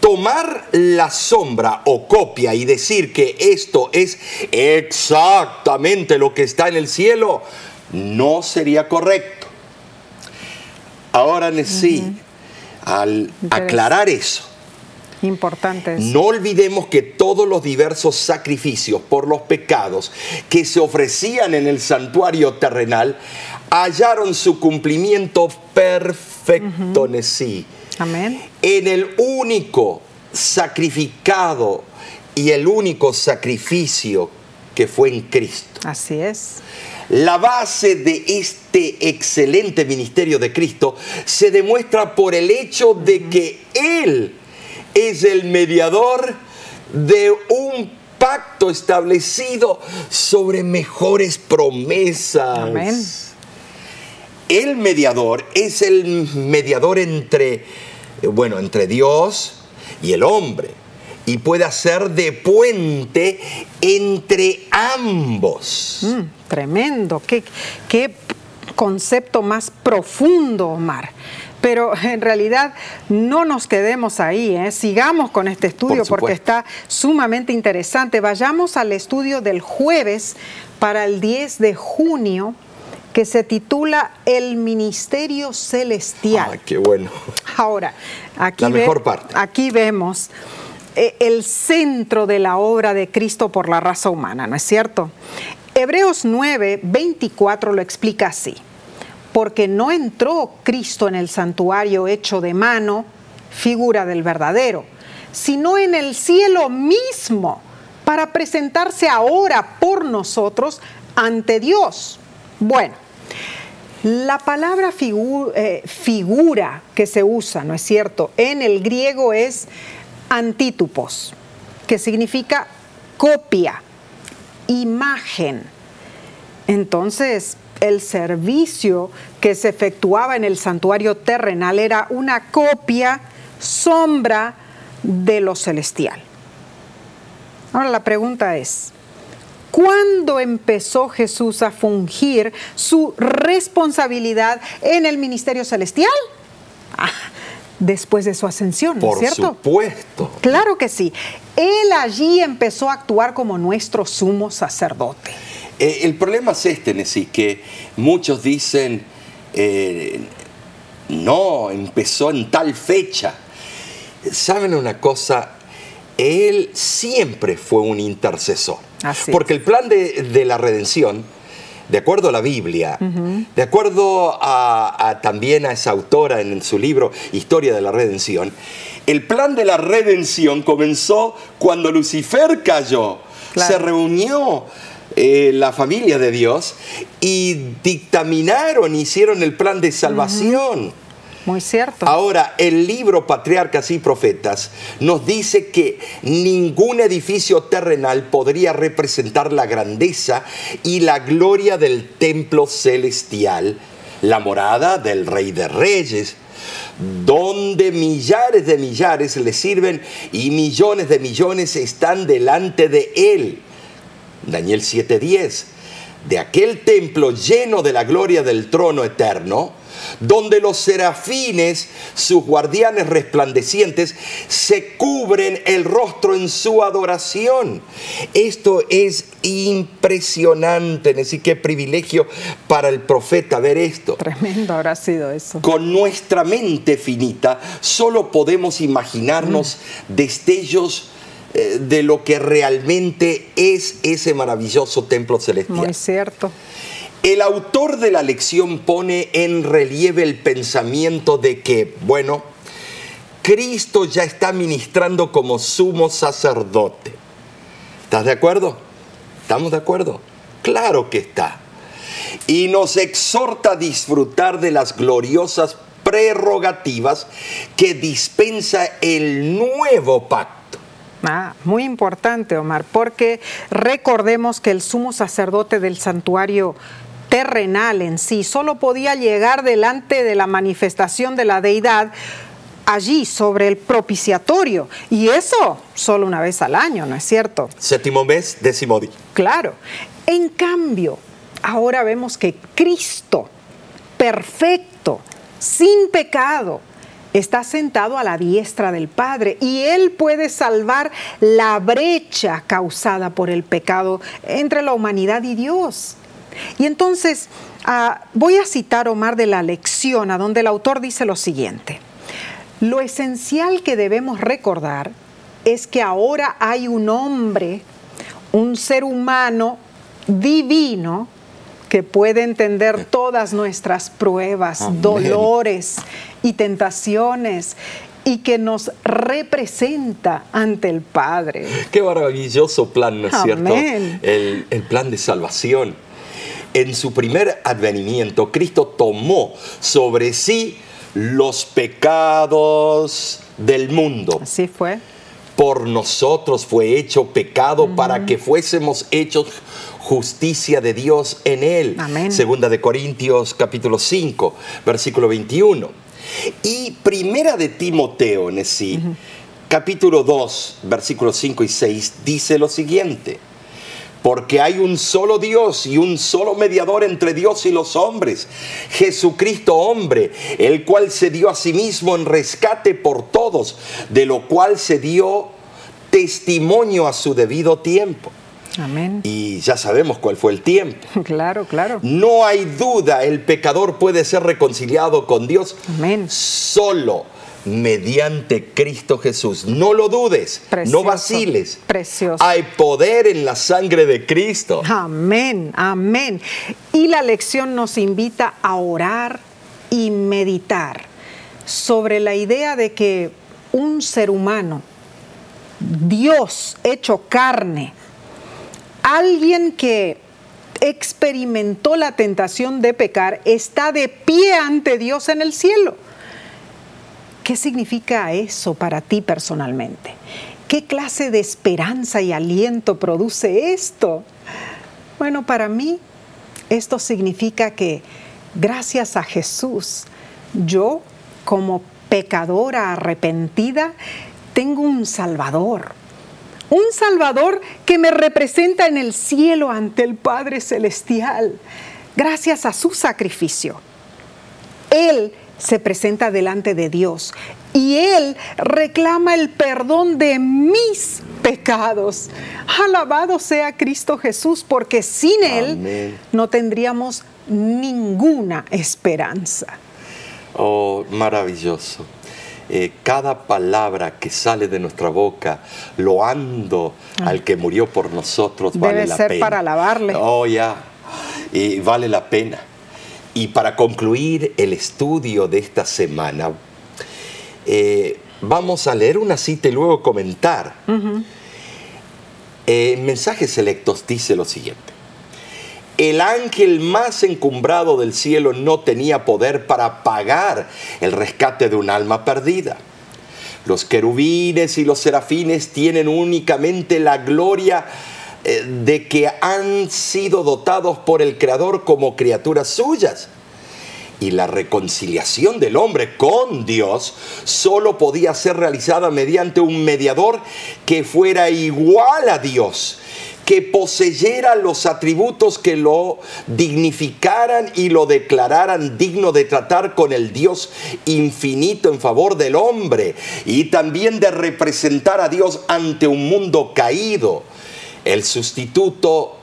Speaker 2: tomar la sombra o copia y decir que esto es exactamente lo que está en el cielo, no sería correcto. Ahora sí, al aclarar eso, No olvidemos que todos los diversos sacrificios por los pecados que se ofrecían en el santuario terrenal hallaron su cumplimiento perfecto en sí.
Speaker 1: Amén.
Speaker 2: En el único sacrificado y el único sacrificio que fue en Cristo.
Speaker 1: Así es.
Speaker 2: La base de este excelente ministerio de Cristo se demuestra por el hecho de que Él es el mediador de un pacto establecido sobre mejores promesas.
Speaker 1: Amén.
Speaker 2: El mediador es el mediador entre, bueno, entre Dios y el hombre y puede hacer de puente entre ambos.
Speaker 1: Mm, tremendo, qué, qué concepto más profundo, Omar. Pero *laughs* en realidad no nos quedemos ahí, ¿eh? sigamos con este estudio porque está sumamente interesante. Vayamos al estudio del jueves para el 10 de junio que se titula El Ministerio Celestial.
Speaker 2: Ah, qué bueno.
Speaker 1: Ahora, aquí,
Speaker 2: La mejor parte.
Speaker 1: aquí vemos eh, el centro de la obra de Cristo por la raza humana, ¿no es cierto? Hebreos 9, 24 lo explica así porque no entró Cristo en el santuario hecho de mano, figura del verdadero, sino en el cielo mismo, para presentarse ahora por nosotros ante Dios. Bueno, la palabra eh, figura que se usa, ¿no es cierto? En el griego es antítupos, que significa copia, imagen. Entonces, el servicio que se efectuaba en el santuario terrenal era una copia, sombra de lo celestial. Ahora la pregunta es, ¿cuándo empezó Jesús a fungir su responsabilidad en el ministerio celestial? Ah, después de su ascensión, ¿no es cierto?
Speaker 2: Por supuesto.
Speaker 1: Claro que sí. Él allí empezó a actuar como nuestro sumo sacerdote.
Speaker 2: Eh, el problema es este, Nesí, que muchos dicen, eh, no, empezó en tal fecha. ¿Saben una cosa? Él siempre fue un intercesor. porque el plan de, la redención, de acuerdo a la Biblia, de acuerdo a, también a esa autora en su libro Historia de la Redención, el plan de la redención comenzó cuando Lucifer cayó. Se reunió eh, la familia de Dios y dictaminaron, hicieron el plan de salvación.
Speaker 1: Muy cierto.
Speaker 2: Ahora, el libro Patriarcas y Profetas nos dice que ningún edificio terrenal podría representar la grandeza y la gloria del templo celestial la morada del Rey de Reyes, donde millares de millares le sirven y millones de millones están delante de él. Daniel 7:10. De aquel templo lleno de la gloria del trono eterno, donde los serafines, sus guardianes resplandecientes, se cubren el rostro en su adoración. Esto es impresionante, así que privilegio para el profeta ver esto.
Speaker 1: Tremendo habrá sido eso.
Speaker 2: Con nuestra mente finita solo podemos imaginarnos mm. destellos de lo que realmente es ese maravilloso templo celestial.
Speaker 1: Muy cierto.
Speaker 2: El autor de la lección pone en relieve el pensamiento de que, bueno, Cristo ya está ministrando como sumo sacerdote. ¿Estás de acuerdo? ¿Estamos de acuerdo? Claro que está. Y nos exhorta a disfrutar de las gloriosas prerrogativas que dispensa el nuevo pacto.
Speaker 1: Ah, muy importante, Omar, porque recordemos que el sumo sacerdote del santuario terrenal en sí, solo podía llegar delante de la manifestación de la deidad allí sobre el propiciatorio. Y eso solo una vez al año, ¿no es cierto?
Speaker 2: Séptimo mes, décimo día.
Speaker 1: Claro. En cambio, ahora vemos que Cristo, perfecto, sin pecado, está sentado a la diestra del Padre y Él puede salvar la brecha causada por el pecado entre la humanidad y Dios. Y entonces ah, voy a citar Omar de la lección, a donde el autor dice lo siguiente. Lo esencial que debemos recordar es que ahora hay un hombre, un ser humano divino, que puede entender todas nuestras pruebas, dolores y tentaciones y que nos representa ante el Padre.
Speaker 2: Qué maravilloso plan, ¿no es cierto? El, el plan de salvación en su primer advenimiento, Cristo tomó sobre sí los pecados del mundo.
Speaker 1: Así fue.
Speaker 2: Por nosotros fue hecho pecado para que fuésemos hechos justicia de Dios en él.
Speaker 1: Amén.
Speaker 2: Segunda de Corintios capítulo 5, versículo 21. Y primera de Timoteo, en sí, capítulo 2, versículos 5 y 6, dice lo siguiente porque hay un solo Dios y un solo mediador entre Dios y los hombres, Jesucristo hombre, el cual se dio a sí mismo en rescate por todos, de lo cual se dio testimonio a su debido tiempo.
Speaker 1: Amén.
Speaker 2: Y ya sabemos cuál fue el tiempo. *laughs*
Speaker 1: Claro, claro.
Speaker 2: No hay duda, el pecador puede ser reconciliado con Dios
Speaker 1: Amén.
Speaker 2: solo mediante Cristo Jesús. No lo dudes, no vaciles.
Speaker 1: Precioso.
Speaker 2: Hay poder en la sangre de Cristo.
Speaker 1: Amén, amén. Y la lección nos invita a orar y meditar sobre la idea de que un ser humano, Dios hecho carne, alguien que experimentó la tentación de pecar, está de pie ante Dios en el cielo ¿Qué significa eso para ti personalmente? ¿Qué clase de esperanza y aliento produce esto? Bueno, para mí esto significa que gracias a Jesús, yo como pecadora arrepentida, tengo un Salvador. Un Salvador que me representa en el cielo ante el Padre Celestial, gracias a su sacrificio. Él se presenta delante de Dios y Él reclama el perdón de mis pecados. Alabado sea Cristo Jesús, porque sin Él no tendríamos ninguna esperanza.
Speaker 2: Oh, maravilloso. Eh, cada palabra que sale de nuestra boca, loando ah. al que murió por nosotros, vale la
Speaker 1: ser para alabarle.
Speaker 2: Oh, ya. Y vale la pena. Y para concluir el estudio de esta semana, eh, vamos a leer una cita y luego comentar. Eh, en mensajes selectos dice lo siguiente. El ángel más encumbrado del cielo no tenía poder para pagar el rescate de un alma perdida. Los querubines y los serafines tienen únicamente la gloria eh, de que han sido dotados por el Creador como criaturas suyas. Y la reconciliación del hombre con Dios solo podía ser realizada mediante un mediador que fuera igual a Dios que poseyera los atributos que lo dignificaran y lo declararan digno de tratar con el Dios infinito en favor del hombre y también de representar a Dios ante un mundo caído. El sustituto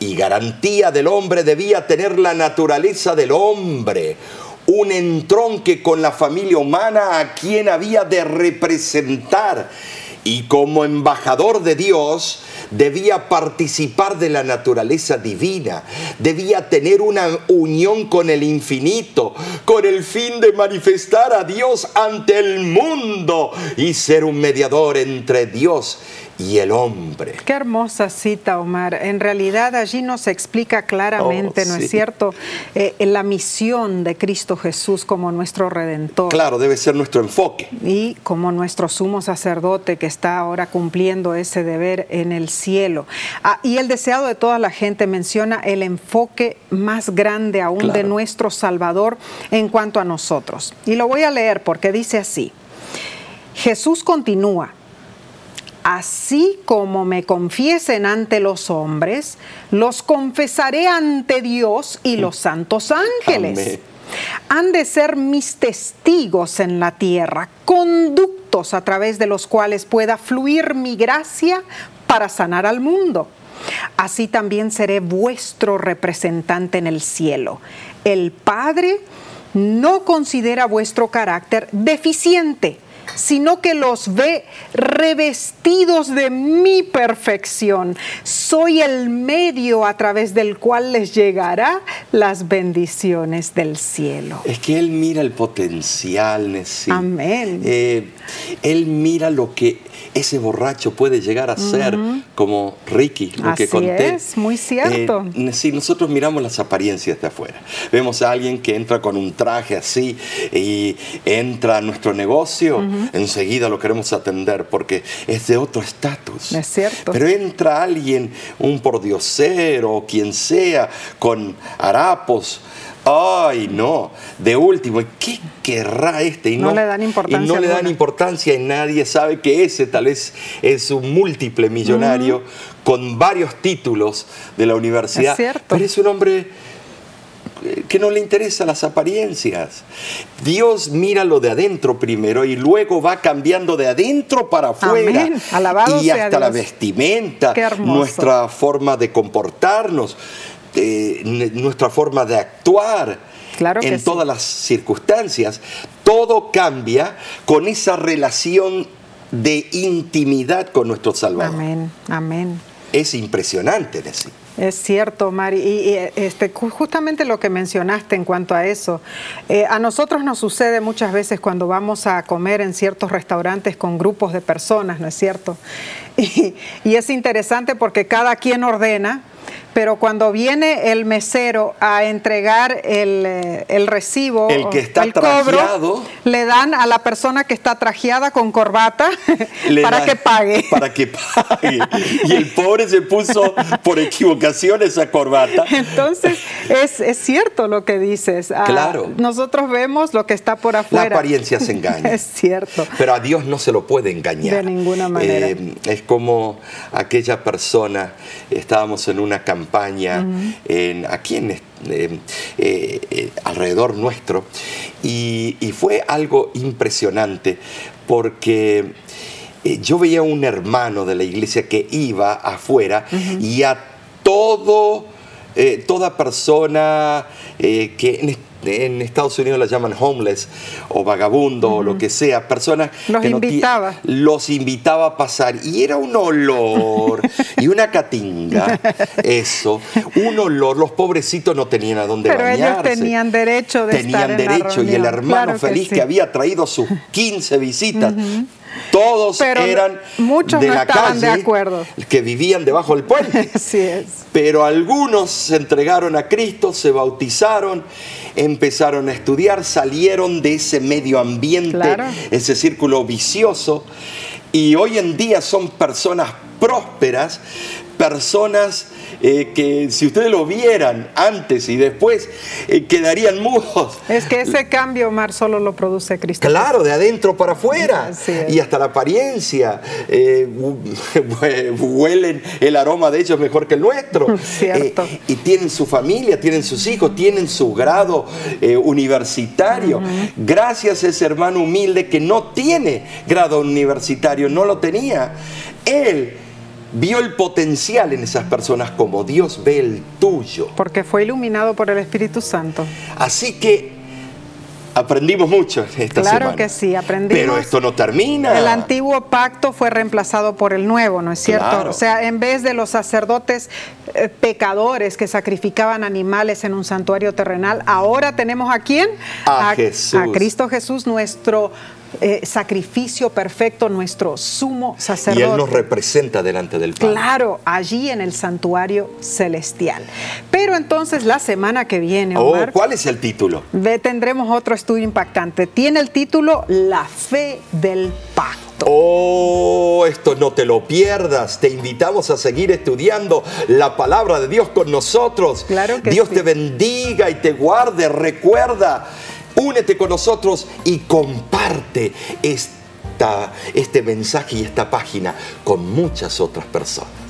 Speaker 2: y garantía del hombre debía tener la naturaleza del hombre, un entronque con la familia humana a quien había de representar y como embajador de Dios debía participar de la naturaleza divina, debía tener una unión con el infinito, con el fin de manifestar a Dios ante el mundo y ser un mediador entre Dios y el hombre.
Speaker 1: Qué hermosa cita, Omar. En realidad allí nos explica claramente,
Speaker 2: Oh,
Speaker 1: ¿no
Speaker 2: sí.
Speaker 1: es cierto?, Eh, la misión de Cristo Jesús como nuestro redentor.
Speaker 2: Claro, debe ser nuestro enfoque.
Speaker 1: y como nuestro sumo sacerdote que está ahora cumpliendo ese deber en el cielo. Ah, y el deseado de toda la gente menciona el enfoque más grande aún de nuestro Salvador en cuanto a nosotros. Y lo voy a leer porque dice así. Jesús continúa. Así como me confiesen ante los hombres, los confesaré ante Dios y los santos ángeles.
Speaker 2: Amén.
Speaker 1: Han de ser mis testigos en la tierra, conductos a través de los cuales pueda fluir mi gracia para sanar al mundo. Así también seré vuestro representante en el cielo. El Padre no considera vuestro carácter deficiente, sino que los ve revestidos de mi perfección. Soy el medio a través del cual les llegará las bendiciones del cielo.
Speaker 2: Es que Él mira el potencial, Nessie.
Speaker 1: Amén.
Speaker 2: Eh, él mira lo que ese borracho puede llegar a ser, como Ricky, lo que
Speaker 1: Así
Speaker 2: conté.
Speaker 1: es, muy cierto.
Speaker 2: Eh, sí, nosotros miramos las apariencias de afuera. Vemos a alguien que entra con un traje así y entra a nuestro negocio, enseguida lo queremos atender porque es de otro estatus.
Speaker 1: Es cierto.
Speaker 2: Pero entra alguien, un pordiosero o quien sea, con harapos. Ay, no. De último, ¿qué querrá este? Y
Speaker 1: No le dan importancia
Speaker 2: Y no le dan importancia y nadie sabe que ese tal vez es un múltiple millonario con varios títulos de la universidad.
Speaker 1: Es cierto.
Speaker 2: Pero es un hombre eh, que no le interesan las apariencias. Dios mira lo de adentro primero y luego va cambiando de adentro para afuera. Y hasta la vestimenta, nuestra forma de comportarnos, eh, nuestra forma de actuar.
Speaker 1: Claro
Speaker 2: en
Speaker 1: sí.
Speaker 2: todas las circunstancias, todo cambia con esa relación de intimidad con nuestro Salvador.
Speaker 1: Amén, amén.
Speaker 2: Es impresionante, Nessie.
Speaker 1: Es cierto, Mari. Y, y, este, ju- justamente lo que mencionaste en cuanto a eso, eh, a nosotros nos sucede muchas veces cuando vamos a comer en ciertos restaurantes con grupos de personas, ¿no es cierto? Y, *laughs* y es interesante porque cada quien ordena, pero cuando viene el mesero a entregar el, eh, el recibo,
Speaker 2: El que está
Speaker 1: el cobro,
Speaker 2: trajeado.
Speaker 1: le dan a la persona que está trajeada con corbata *laughs* para que pague. *laughs*
Speaker 2: Para que pague. Y el pobre se puso por equivocación esa corbata.
Speaker 1: Entonces, es, es cierto lo que dices. Ah,
Speaker 2: Claro.
Speaker 1: Nosotros vemos lo que está por
Speaker 2: La
Speaker 1: afuera.
Speaker 2: apariencia se engaña.
Speaker 1: Es cierto.
Speaker 2: Pero a Dios no se lo puede engañar.
Speaker 1: De ninguna manera.
Speaker 2: Eh, es como aquella persona, estábamos en una campaña en, aquí en, eh, eh, eh, alrededor nuestro y, y fue algo impresionante porque eh, yo veía un hermano de la iglesia que iba afuera y a todo, eh, toda persona eh, que en, Estados Unidos la llaman homeless o vagabundo o lo que sea, personas
Speaker 1: Los
Speaker 2: que no
Speaker 1: invitaba.
Speaker 2: los invitaba a pasar y era un olor y una catinga, *laughs* eso, un olor, los pobrecitos no tenían a dónde
Speaker 1: Pero ellos
Speaker 2: bañarse.
Speaker 1: tenían derecho de
Speaker 2: Tenían
Speaker 1: estar en la
Speaker 2: derecho y el hermano
Speaker 1: Claro
Speaker 2: feliz que,
Speaker 1: sí.
Speaker 2: había traído sus 15 visitas. Todos
Speaker 1: Pero
Speaker 2: eran
Speaker 1: muchos
Speaker 2: de
Speaker 1: no
Speaker 2: la
Speaker 1: estaban de
Speaker 2: calle
Speaker 1: acuerdo.
Speaker 2: que vivían debajo del puente. *laughs*
Speaker 1: Así es.
Speaker 2: Pero algunos se entregaron a Cristo, se bautizaron, empezaron a estudiar, salieron de ese medio ambiente,
Speaker 1: Claro.
Speaker 2: ese círculo vicioso, y hoy en día son personas prósperas, personas eh, que si ustedes lo vieran antes y después, eh, quedarían mudos.
Speaker 1: Es que ese cambio, Omar, solo lo produce Cristo.
Speaker 2: Claro, de adentro para afuera. Y hasta la apariencia. Eh, *laughs* huelen el aroma de ellos mejor que el nuestro. *laughs*
Speaker 1: Cierto.
Speaker 2: y tienen su familia, tienen sus hijos, tienen su grado universitario. Gracias a ese hermano humilde que no tiene grado universitario, no lo tenía. Él vio el potencial en esas personas como Dios ve el tuyo.
Speaker 1: Porque fue iluminado por el Espíritu Santo.
Speaker 2: Así que aprendimos mucho esta
Speaker 1: semana.
Speaker 2: Claro
Speaker 1: que sí, aprendimos.
Speaker 2: Pero esto no termina.
Speaker 1: El antiguo pacto fue reemplazado por el nuevo, ¿no es cierto? O sea, en vez de los sacerdotes eh, pecadores que sacrificaban animales en un santuario terrenal, ahora tenemos a quién?
Speaker 2: A, Jesús.
Speaker 1: A Cristo Jesús, nuestro eh, sacrificio perfecto, nuestro sumo sacerdote.
Speaker 2: Y Él nos representa delante del Padre.
Speaker 1: Claro, allí en el santuario celestial. Pero entonces la semana que viene,
Speaker 2: oh, ¿cuál es el título?
Speaker 1: tendremos otro estudio impactante. Tiene el título La fe del pacto.
Speaker 2: Oh, esto no te lo pierdas. Te invitamos a seguir estudiando la palabra de Dios con nosotros.
Speaker 1: Claro que
Speaker 2: Dios te bendiga y te guarde. Recuerda Únete con nosotros y comparte esta, este mensaje y esta página con muchas otras personas.